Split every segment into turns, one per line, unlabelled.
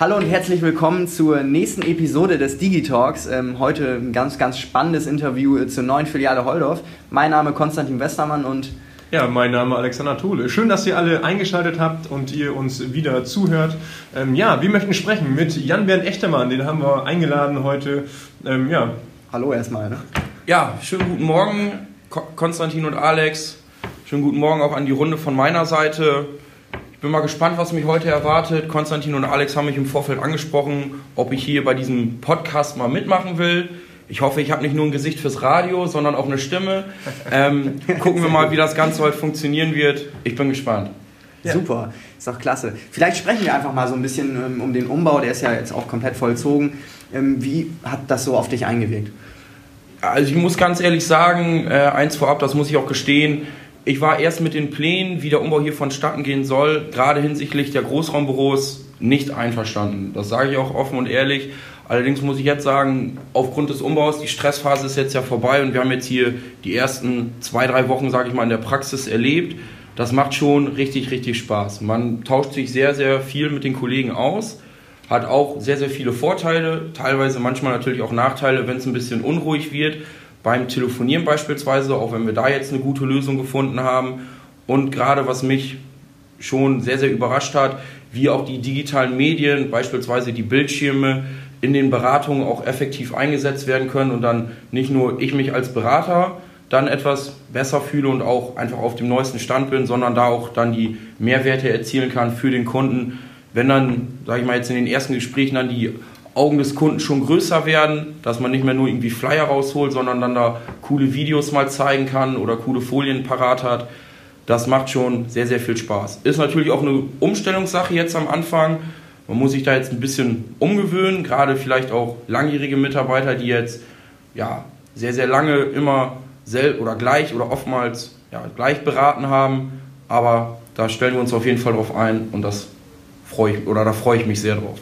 Hallo und herzlich willkommen zur nächsten Episode des Digitalks. Ähm, heute ein ganz, ganz spannendes Interview zur neuen Filiale Holdorf. Mein Name ist Konstantin Westermann und
ja, mein Name ist Alexander Tole. Schön, dass ihr alle eingeschaltet habt und ihr uns wieder zuhört. Ähm, ja, wir möchten sprechen mit Jan-Bernd Echtermann, den haben wir eingeladen heute. Ähm, ja.
Hallo erstmal. Ne?
Ja, schönen guten Morgen, Konstantin und Alex. Schönen guten Morgen auch an die Runde von meiner Seite. Ich bin mal gespannt, was mich heute erwartet. Konstantin und Alex haben mich im Vorfeld angesprochen, ob ich hier bei diesem Podcast mal mitmachen will. Ich hoffe, ich habe nicht nur ein Gesicht fürs Radio, sondern auch eine Stimme. Ähm, gucken wir mal, wie das Ganze heute funktionieren wird. Ich bin gespannt.
Ja. Super, ist doch klasse. Vielleicht sprechen wir einfach mal so ein bisschen ähm, um den Umbau, der ist ja jetzt auch komplett vollzogen. Ähm, wie hat das so auf dich eingewirkt?
Also ich muss ganz ehrlich sagen, äh, eins vorab, das muss ich auch gestehen, ich war erst mit den Plänen, wie der Umbau hier vonstatten gehen soll, gerade hinsichtlich der Großraumbüros nicht einverstanden. Das sage ich auch offen und ehrlich. Allerdings muss ich jetzt sagen, aufgrund des Umbaus, die Stressphase ist jetzt ja vorbei und wir haben jetzt hier die ersten zwei, drei Wochen, sage ich mal, in der Praxis erlebt. Das macht schon richtig, richtig Spaß. Man tauscht sich sehr, sehr viel mit den Kollegen aus, hat auch sehr, sehr viele Vorteile, teilweise manchmal natürlich auch Nachteile, wenn es ein bisschen unruhig wird beim Telefonieren beispielsweise, auch wenn wir da jetzt eine gute Lösung gefunden haben. Und gerade was mich schon sehr, sehr überrascht hat, wie auch die digitalen Medien, beispielsweise die Bildschirme, in den Beratungen auch effektiv eingesetzt werden können und dann nicht nur ich mich als Berater dann etwas besser fühle und auch einfach auf dem neuesten Stand bin, sondern da auch dann die Mehrwerte erzielen kann für den Kunden. Wenn dann, sage ich mal jetzt in den ersten Gesprächen dann die Augen des Kunden schon größer werden, dass man nicht mehr nur irgendwie Flyer rausholt, sondern dann da coole Videos mal zeigen kann oder coole Folien parat hat. Das macht schon sehr, sehr viel Spaß. Ist natürlich auch eine Umstellungssache jetzt am Anfang. Man muss sich da jetzt ein bisschen umgewöhnen, gerade vielleicht auch langjährige Mitarbeiter, die jetzt ja, sehr, sehr lange immer sel oder gleich oder oftmals ja, gleich beraten haben. Aber da stellen wir uns auf jeden Fall drauf ein und das freue ich oder da freue ich mich sehr drauf.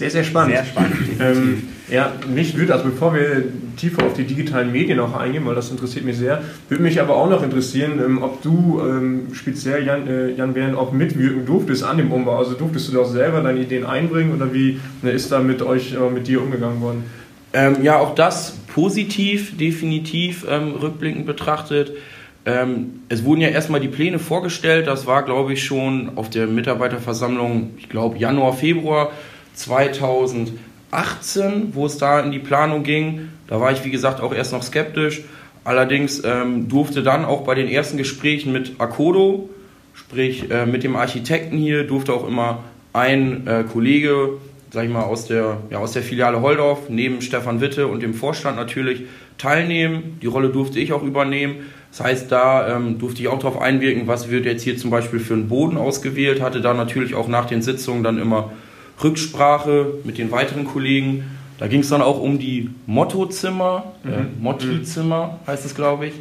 Sehr, sehr spannend. Sehr spannend. Ähm, ja, mich würde, also bevor wir tiefer auf die digitalen Medien auch eingehen, weil das interessiert mich sehr, würde mich aber auch noch interessieren, ähm, ob du ähm, speziell, Jan, äh, Jan Bern, auch mitwirken durftest an dem Umbau. Also durftest du da auch selber deine Ideen einbringen oder wie ne, ist da mit euch, äh, mit dir umgegangen worden?
Ähm, ja, auch das positiv, definitiv ähm, rückblickend betrachtet. Ähm, es wurden ja erstmal die Pläne vorgestellt, das war, glaube ich, schon auf der Mitarbeiterversammlung, ich glaube, Januar, Februar 2018, wo es da in die Planung ging. Da war ich, wie gesagt, auch erst noch skeptisch. Allerdings ähm, durfte dann auch bei den ersten Gesprächen mit Akodo, sprich äh, mit dem Architekten hier, durfte auch immer ein äh, Kollege, sag ich mal, aus der, ja, aus der Filiale Holdorf, neben Stefan Witte und dem Vorstand natürlich teilnehmen. Die Rolle durfte ich auch übernehmen. Das heißt, da ähm, durfte ich auch darauf einwirken, was wird jetzt hier zum Beispiel für einen Boden ausgewählt, hatte da natürlich auch nach den Sitzungen dann immer Rücksprache mit den weiteren Kollegen. Da ging es dann auch um die Mottozimmer, äh, mhm. äh, Motti-Zimmer heißt es, glaube ich.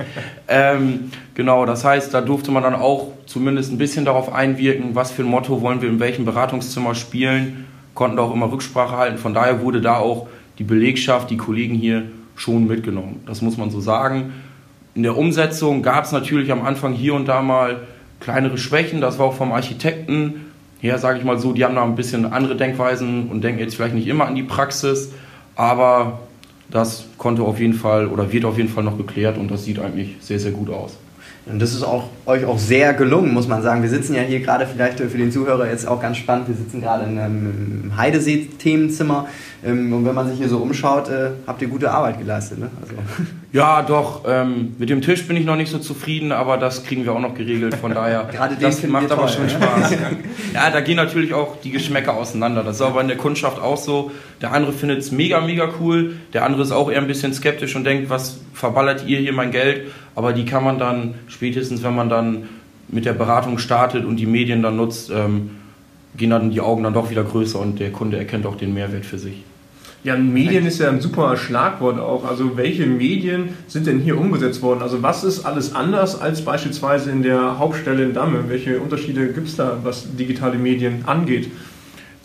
ähm, genau, das heißt, da durfte man dann auch zumindest ein bisschen darauf einwirken, was für ein Motto wollen wir in welchem Beratungszimmer spielen, konnten da auch immer Rücksprache halten. Von daher wurde da auch die Belegschaft, die Kollegen hier schon mitgenommen. Das muss man so sagen. In der Umsetzung gab es natürlich am Anfang hier und da mal kleinere Schwächen. Das war auch vom Architekten her, sage ich mal so, die haben da ein bisschen andere Denkweisen und denken jetzt vielleicht nicht immer an die Praxis, aber das konnte auf jeden Fall oder wird auf jeden Fall noch geklärt und das sieht eigentlich sehr, sehr gut aus.
Und das ist auch, euch auch sehr gelungen, muss man sagen. Wir sitzen ja hier gerade vielleicht für den Zuhörer jetzt auch ganz spannend. Wir sitzen gerade in einem Heidesee-Themenzimmer. Ähm, und wenn man sich hier so umschaut, äh, habt ihr gute Arbeit geleistet. Ne? Also.
Ja, doch. Ähm, mit dem Tisch bin ich noch nicht so zufrieden, aber das kriegen wir auch noch geregelt. Von daher,
Gerade das macht aber toll, schon
Spaß. ja, da gehen natürlich auch die Geschmäcker auseinander. Das ist aber in der Kundschaft auch so. Der andere findet es mega, mega cool. Der andere ist auch eher ein bisschen skeptisch und denkt, was verballert ihr hier mein Geld? Aber die kann man dann spätestens, wenn man dann mit der Beratung startet und die Medien dann nutzt, ähm, gehen dann die Augen dann doch wieder größer und der Kunde erkennt auch den Mehrwert für sich.
Ja, Medien ist ja ein super Schlagwort auch. Also welche Medien sind denn hier umgesetzt worden? Also was ist alles anders als beispielsweise in der Hauptstelle in Damme? Welche Unterschiede gibt es da, was digitale Medien angeht?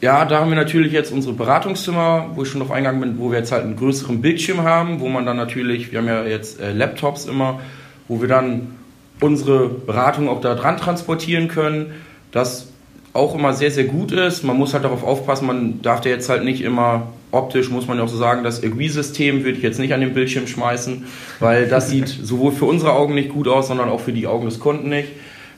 Ja, da haben wir natürlich jetzt unsere Beratungszimmer, wo ich schon noch eingegangen bin, wo wir jetzt halt einen größeren Bildschirm haben, wo man dann natürlich, wir haben ja jetzt äh, Laptops immer, wo wir dann unsere Beratung auch da dran transportieren können. Das auch immer sehr, sehr gut ist. Man muss halt darauf aufpassen, man darf da jetzt halt nicht immer optisch, muss man ja auch so sagen, das Agui-System würde ich jetzt nicht an den Bildschirm schmeißen, weil das sieht sowohl für unsere Augen nicht gut aus, sondern auch für die Augen des Kunden nicht.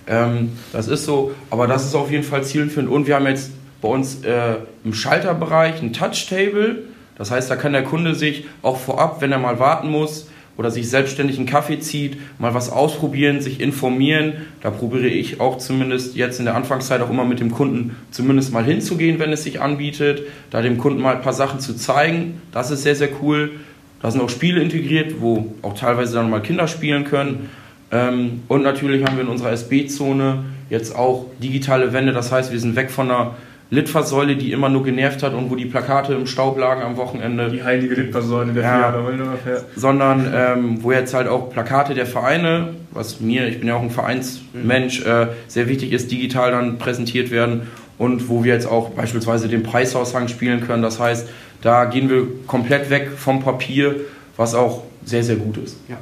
Ähm, das ist so, aber das ist auf jeden Fall zielführend. Und wir haben jetzt bei uns äh, im Schalterbereich ein Touch-Table. Das heißt, da kann der Kunde sich auch vorab, wenn er mal warten muss, oder sich selbstständig einen Kaffee zieht, mal was ausprobieren, sich informieren. Da probiere ich auch zumindest jetzt in der Anfangszeit auch immer mit dem Kunden zumindest mal hinzugehen, wenn es sich anbietet, da dem Kunden mal ein paar Sachen zu zeigen. Das ist sehr, sehr cool. Da sind auch Spiele integriert, wo auch teilweise dann mal Kinder spielen können. Ähm, und natürlich haben wir in unserer SB-Zone jetzt auch digitale Wände. Das heißt, wir sind weg von einer Litfaßsäule, die immer nur genervt hat und wo die Plakate im Staub lagen am Wochenende.
Die heilige Litfaßsäule der ja,
ja. Sondern ähm, wo jetzt halt auch Plakate der Vereine, was mir, ich bin ja auch ein Vereinsmensch, äh, sehr wichtig ist, digital dann präsentiert werden und wo wir jetzt auch beispielsweise den Preisaushang spielen können. Das heißt, da gehen wir komplett weg vom Papier, was auch sehr, sehr gut ist.
Ja.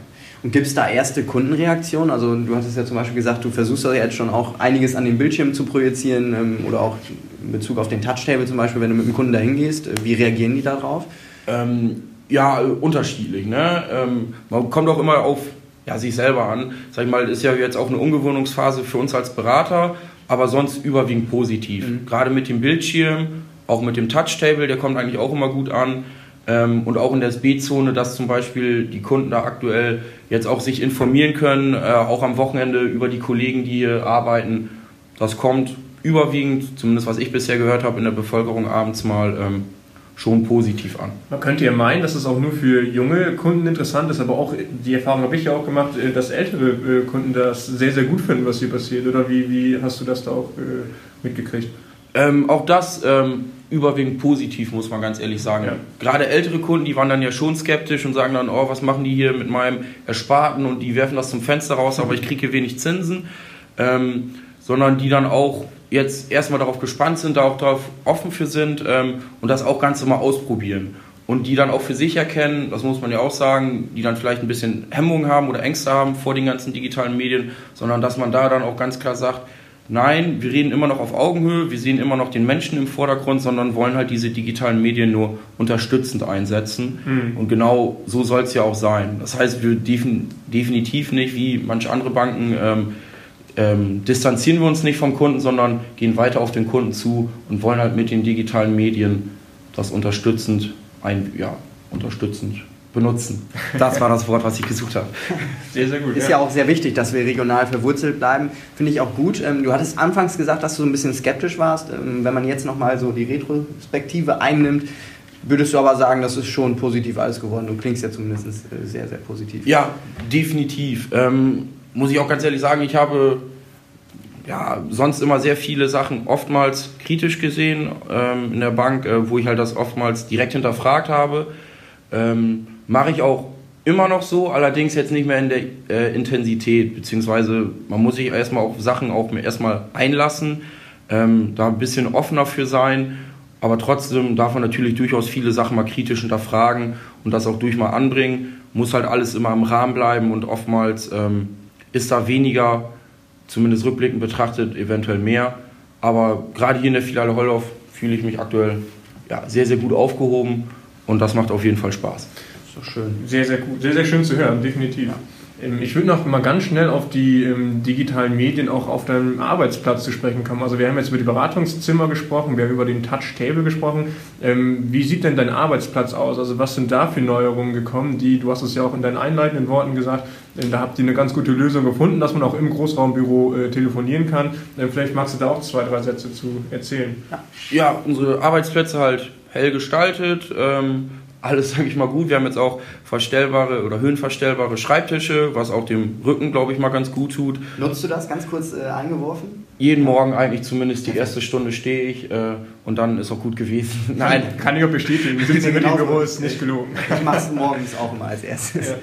Und gibt es da erste Kundenreaktionen? Also du hattest ja zum Beispiel gesagt, du versuchst ja jetzt schon auch einiges an den Bildschirm zu projizieren ähm, oder auch in Bezug auf den Touchtable zum Beispiel, wenn du mit dem Kunden da hingehst. Wie reagieren die darauf?
Ähm, ja, unterschiedlich. Ne? Ähm, man kommt auch immer auf ja, sich selber an. Sag ich mal, ist ja jetzt auch eine Umgewöhnungsphase für uns als Berater, aber sonst überwiegend positiv. Mhm. Gerade mit dem Bildschirm, auch mit dem Touchtable, der kommt eigentlich auch immer gut an. Ähm, und auch in der SB-Zone, dass zum Beispiel die Kunden da aktuell jetzt auch sich informieren können, äh, auch am Wochenende über die Kollegen, die hier arbeiten. Das kommt überwiegend, zumindest was ich bisher gehört habe, in der Bevölkerung abends mal ähm, schon positiv an.
Man könnte ja meinen, dass es auch nur für junge Kunden interessant ist, aber auch die Erfahrung habe ich ja auch gemacht, äh, dass ältere äh, Kunden das sehr, sehr gut finden, was hier passiert. Oder wie, wie hast du das da auch äh, mitgekriegt?
Ähm, auch das ähm, überwiegend positiv, muss man ganz ehrlich sagen. Ja. Gerade ältere Kunden, die waren dann ja schon skeptisch und sagen dann, oh, was machen die hier mit meinem Ersparten und die werfen das zum Fenster raus, aber ich kriege hier wenig Zinsen. Ähm, sondern die dann auch jetzt erstmal darauf gespannt sind, da auch darauf offen für sind ähm, und das auch ganz mal ausprobieren. Und die dann auch für sich erkennen, das muss man ja auch sagen, die dann vielleicht ein bisschen Hemmungen haben oder Ängste haben vor den ganzen digitalen Medien, sondern dass man da dann auch ganz klar sagt, Nein, wir reden immer noch auf Augenhöhe, wir sehen immer noch den Menschen im Vordergrund, sondern wollen halt diese digitalen Medien nur unterstützend einsetzen. Mhm. Und genau so soll es ja auch sein. Das heißt, wir definitiv nicht, wie manche andere Banken, ähm, ähm, distanzieren wir uns nicht vom Kunden, sondern gehen weiter auf den Kunden zu und wollen halt mit den digitalen Medien das unterstützend, ein, ja, unterstützend benutzen. Das war das Wort, was ich gesucht habe.
Sehr, sehr gut. Ist ja. ja auch sehr wichtig, dass wir regional verwurzelt bleiben. Finde ich auch gut. Ähm, du hattest anfangs gesagt, dass du so ein bisschen skeptisch warst. Ähm, wenn man jetzt nochmal so die Retrospektive einnimmt, würdest du aber sagen, das ist schon positiv alles geworden. Du klingst ja zumindest äh, sehr, sehr positiv.
Ja, definitiv. Ähm, muss ich auch ganz ehrlich sagen, ich habe ja, sonst immer sehr viele Sachen oftmals kritisch gesehen ähm, in der Bank, äh, wo ich halt das oftmals direkt hinterfragt habe. Ähm, Mache ich auch immer noch so, allerdings jetzt nicht mehr in der äh, Intensität, beziehungsweise man muss sich erstmal auf Sachen auch erstmal einlassen, ähm, da ein bisschen offener für sein, aber trotzdem darf man natürlich durchaus viele Sachen mal kritisch hinterfragen und das auch durch mal anbringen, muss halt alles immer im Rahmen bleiben und oftmals ähm, ist da weniger, zumindest rückblickend betrachtet, eventuell mehr, aber gerade hier in der Filiale Holdorf fühle ich mich aktuell ja, sehr, sehr gut aufgehoben und das macht auf jeden Fall Spaß.
So schön. Sehr, sehr gut. Sehr, sehr schön zu hören, definitiv. Ja. Ähm, ich würde noch mal ganz schnell auf die ähm, digitalen Medien auch auf deinem Arbeitsplatz zu sprechen kommen. Also wir haben jetzt über die Beratungszimmer gesprochen, wir haben über den Touch-Table gesprochen. Ähm, wie sieht denn dein Arbeitsplatz aus? Also was sind da für Neuerungen gekommen, die, du hast es ja auch in deinen einleitenden Worten gesagt, ähm, da habt ihr eine ganz gute Lösung gefunden, dass man auch im Großraumbüro äh, telefonieren kann. Ähm, vielleicht magst du da auch zwei, drei Sätze zu erzählen.
Ja, ja unsere Arbeitsplätze halt hell gestaltet. Ähm, alles, sage ich mal, gut. Wir haben jetzt auch verstellbare oder höhenverstellbare Schreibtische, was auch dem Rücken, glaube ich, mal ganz gut tut.
Nutzt du das ganz kurz äh, eingeworfen?
Jeden Morgen eigentlich zumindest die erste Stunde stehe ich äh, und dann ist auch gut gewesen.
Nein, kann ich auch bestätigen. Wir sitzen mit dem Büro, ist nicht gelogen.
Ich mache es morgens auch immer als erstes. Ja.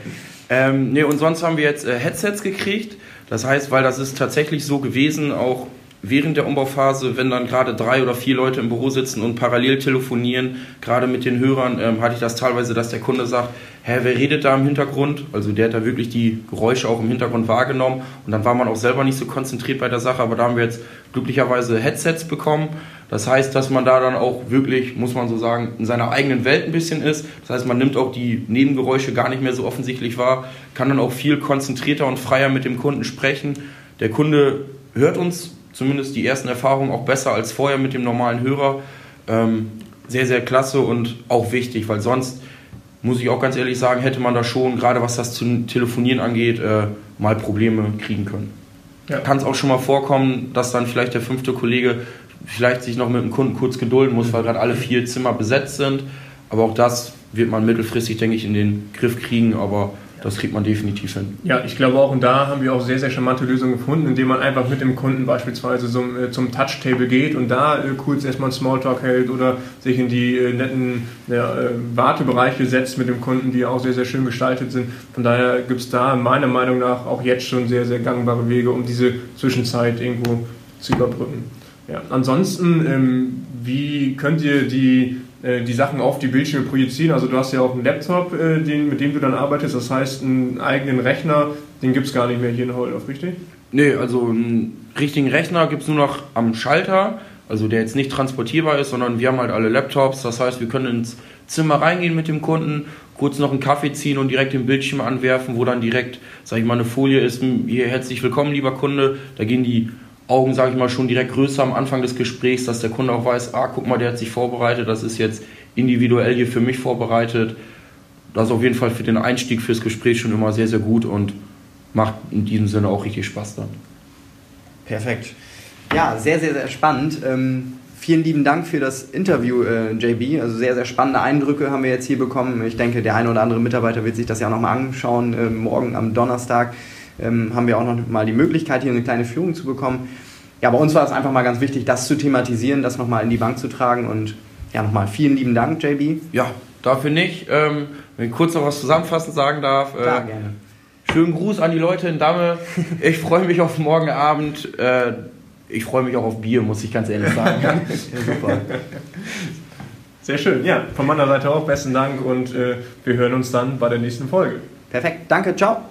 Ähm, nee, und sonst haben wir jetzt äh, Headsets gekriegt. Das heißt, weil das ist tatsächlich so gewesen, auch während der Umbauphase, wenn dann gerade drei oder vier Leute im Büro sitzen und parallel telefonieren, gerade mit den Hörern, ähm, hatte ich das teilweise, dass der Kunde sagt, hä, wer redet da im Hintergrund? Also der hat da wirklich die Geräusche auch im Hintergrund wahrgenommen und dann war man auch selber nicht so konzentriert bei der Sache, aber da haben wir jetzt glücklicherweise Headsets bekommen. Das heißt, dass man da dann auch wirklich, muss man so sagen, in seiner eigenen Welt ein bisschen ist. Das heißt, man nimmt auch die Nebengeräusche gar nicht mehr so offensichtlich wahr, kann dann auch viel konzentrierter und freier mit dem Kunden sprechen. Der Kunde hört uns zumindest die ersten Erfahrungen auch besser als vorher mit dem normalen Hörer. Ähm, sehr, sehr klasse und auch wichtig, weil sonst, muss ich auch ganz ehrlich sagen, hätte man da schon, gerade was das Telefonieren angeht, äh, mal Probleme kriegen können. Ja. Kann es auch schon mal vorkommen, dass dann vielleicht der fünfte Kollege vielleicht sich noch mit dem Kunden kurz gedulden muss, weil gerade alle vier Zimmer besetzt sind. Aber auch das wird man mittelfristig, denke ich, in den Griff kriegen. Aber das kriegt man definitiv hin.
Ja, ich glaube auch, und da haben wir auch sehr, sehr charmante Lösungen gefunden, indem man einfach mit dem Kunden beispielsweise zum, äh, zum Touch-Table geht und da äh, kurz erstmal einen Smalltalk hält oder sich in die äh, netten ja, äh, Wartebereiche setzt mit dem Kunden, die auch sehr, sehr schön gestaltet sind. Von daher gibt es da meiner Meinung nach auch jetzt schon sehr, sehr gangbare Wege, um diese Zwischenzeit irgendwo zu überbrücken. Ja, ansonsten, ähm, wie könnt ihr die die Sachen auf die Bildschirme projizieren. Also du hast ja auch einen Laptop, äh, den, mit dem du dann arbeitest. Das heißt, einen eigenen Rechner, den gibt es gar nicht mehr hier in Holdorf, richtig?
Nee, also einen richtigen Rechner gibt es nur noch am Schalter, also der jetzt nicht transportierbar ist, sondern wir haben halt alle Laptops. Das heißt, wir können ins Zimmer reingehen mit dem Kunden, kurz noch einen Kaffee ziehen und direkt den Bildschirm anwerfen, wo dann direkt, sag ich mal, eine Folie ist. Hier herzlich willkommen, lieber Kunde. Da gehen die Augen, sage ich mal, schon direkt größer am Anfang des Gesprächs, dass der Kunde auch weiß, ah, guck mal, der hat sich vorbereitet, das ist jetzt individuell hier für mich vorbereitet. Das ist auf jeden Fall für den Einstieg fürs Gespräch schon immer sehr, sehr gut und macht in diesem Sinne auch richtig Spaß dann.
Perfekt. Ja, sehr, sehr, sehr spannend. Ähm, vielen lieben Dank für das Interview, äh, JB. Also sehr, sehr spannende Eindrücke haben wir jetzt hier bekommen. Ich denke, der eine oder andere Mitarbeiter wird sich das ja nochmal anschauen, äh, morgen am Donnerstag ähm, haben wir auch noch mal die Möglichkeit, hier eine kleine Führung zu bekommen. Ja, bei uns war es einfach mal ganz wichtig, das zu thematisieren, das nochmal in die Bank zu tragen und ja, nochmal vielen lieben Dank, JB.
Ja, dafür nicht. Ähm, wenn ich kurz noch was zusammenfassend sagen darf.
Äh, Klar, gerne.
Schönen Gruß an die Leute in Damme. Ich freue mich auf morgen Abend. Äh, ich freue mich auch auf Bier, muss ich ganz ehrlich sagen. ja, super.
Sehr schön. Ja, von meiner Seite auch besten Dank und äh, wir hören uns dann bei der nächsten Folge.
Perfekt. Danke. Ciao.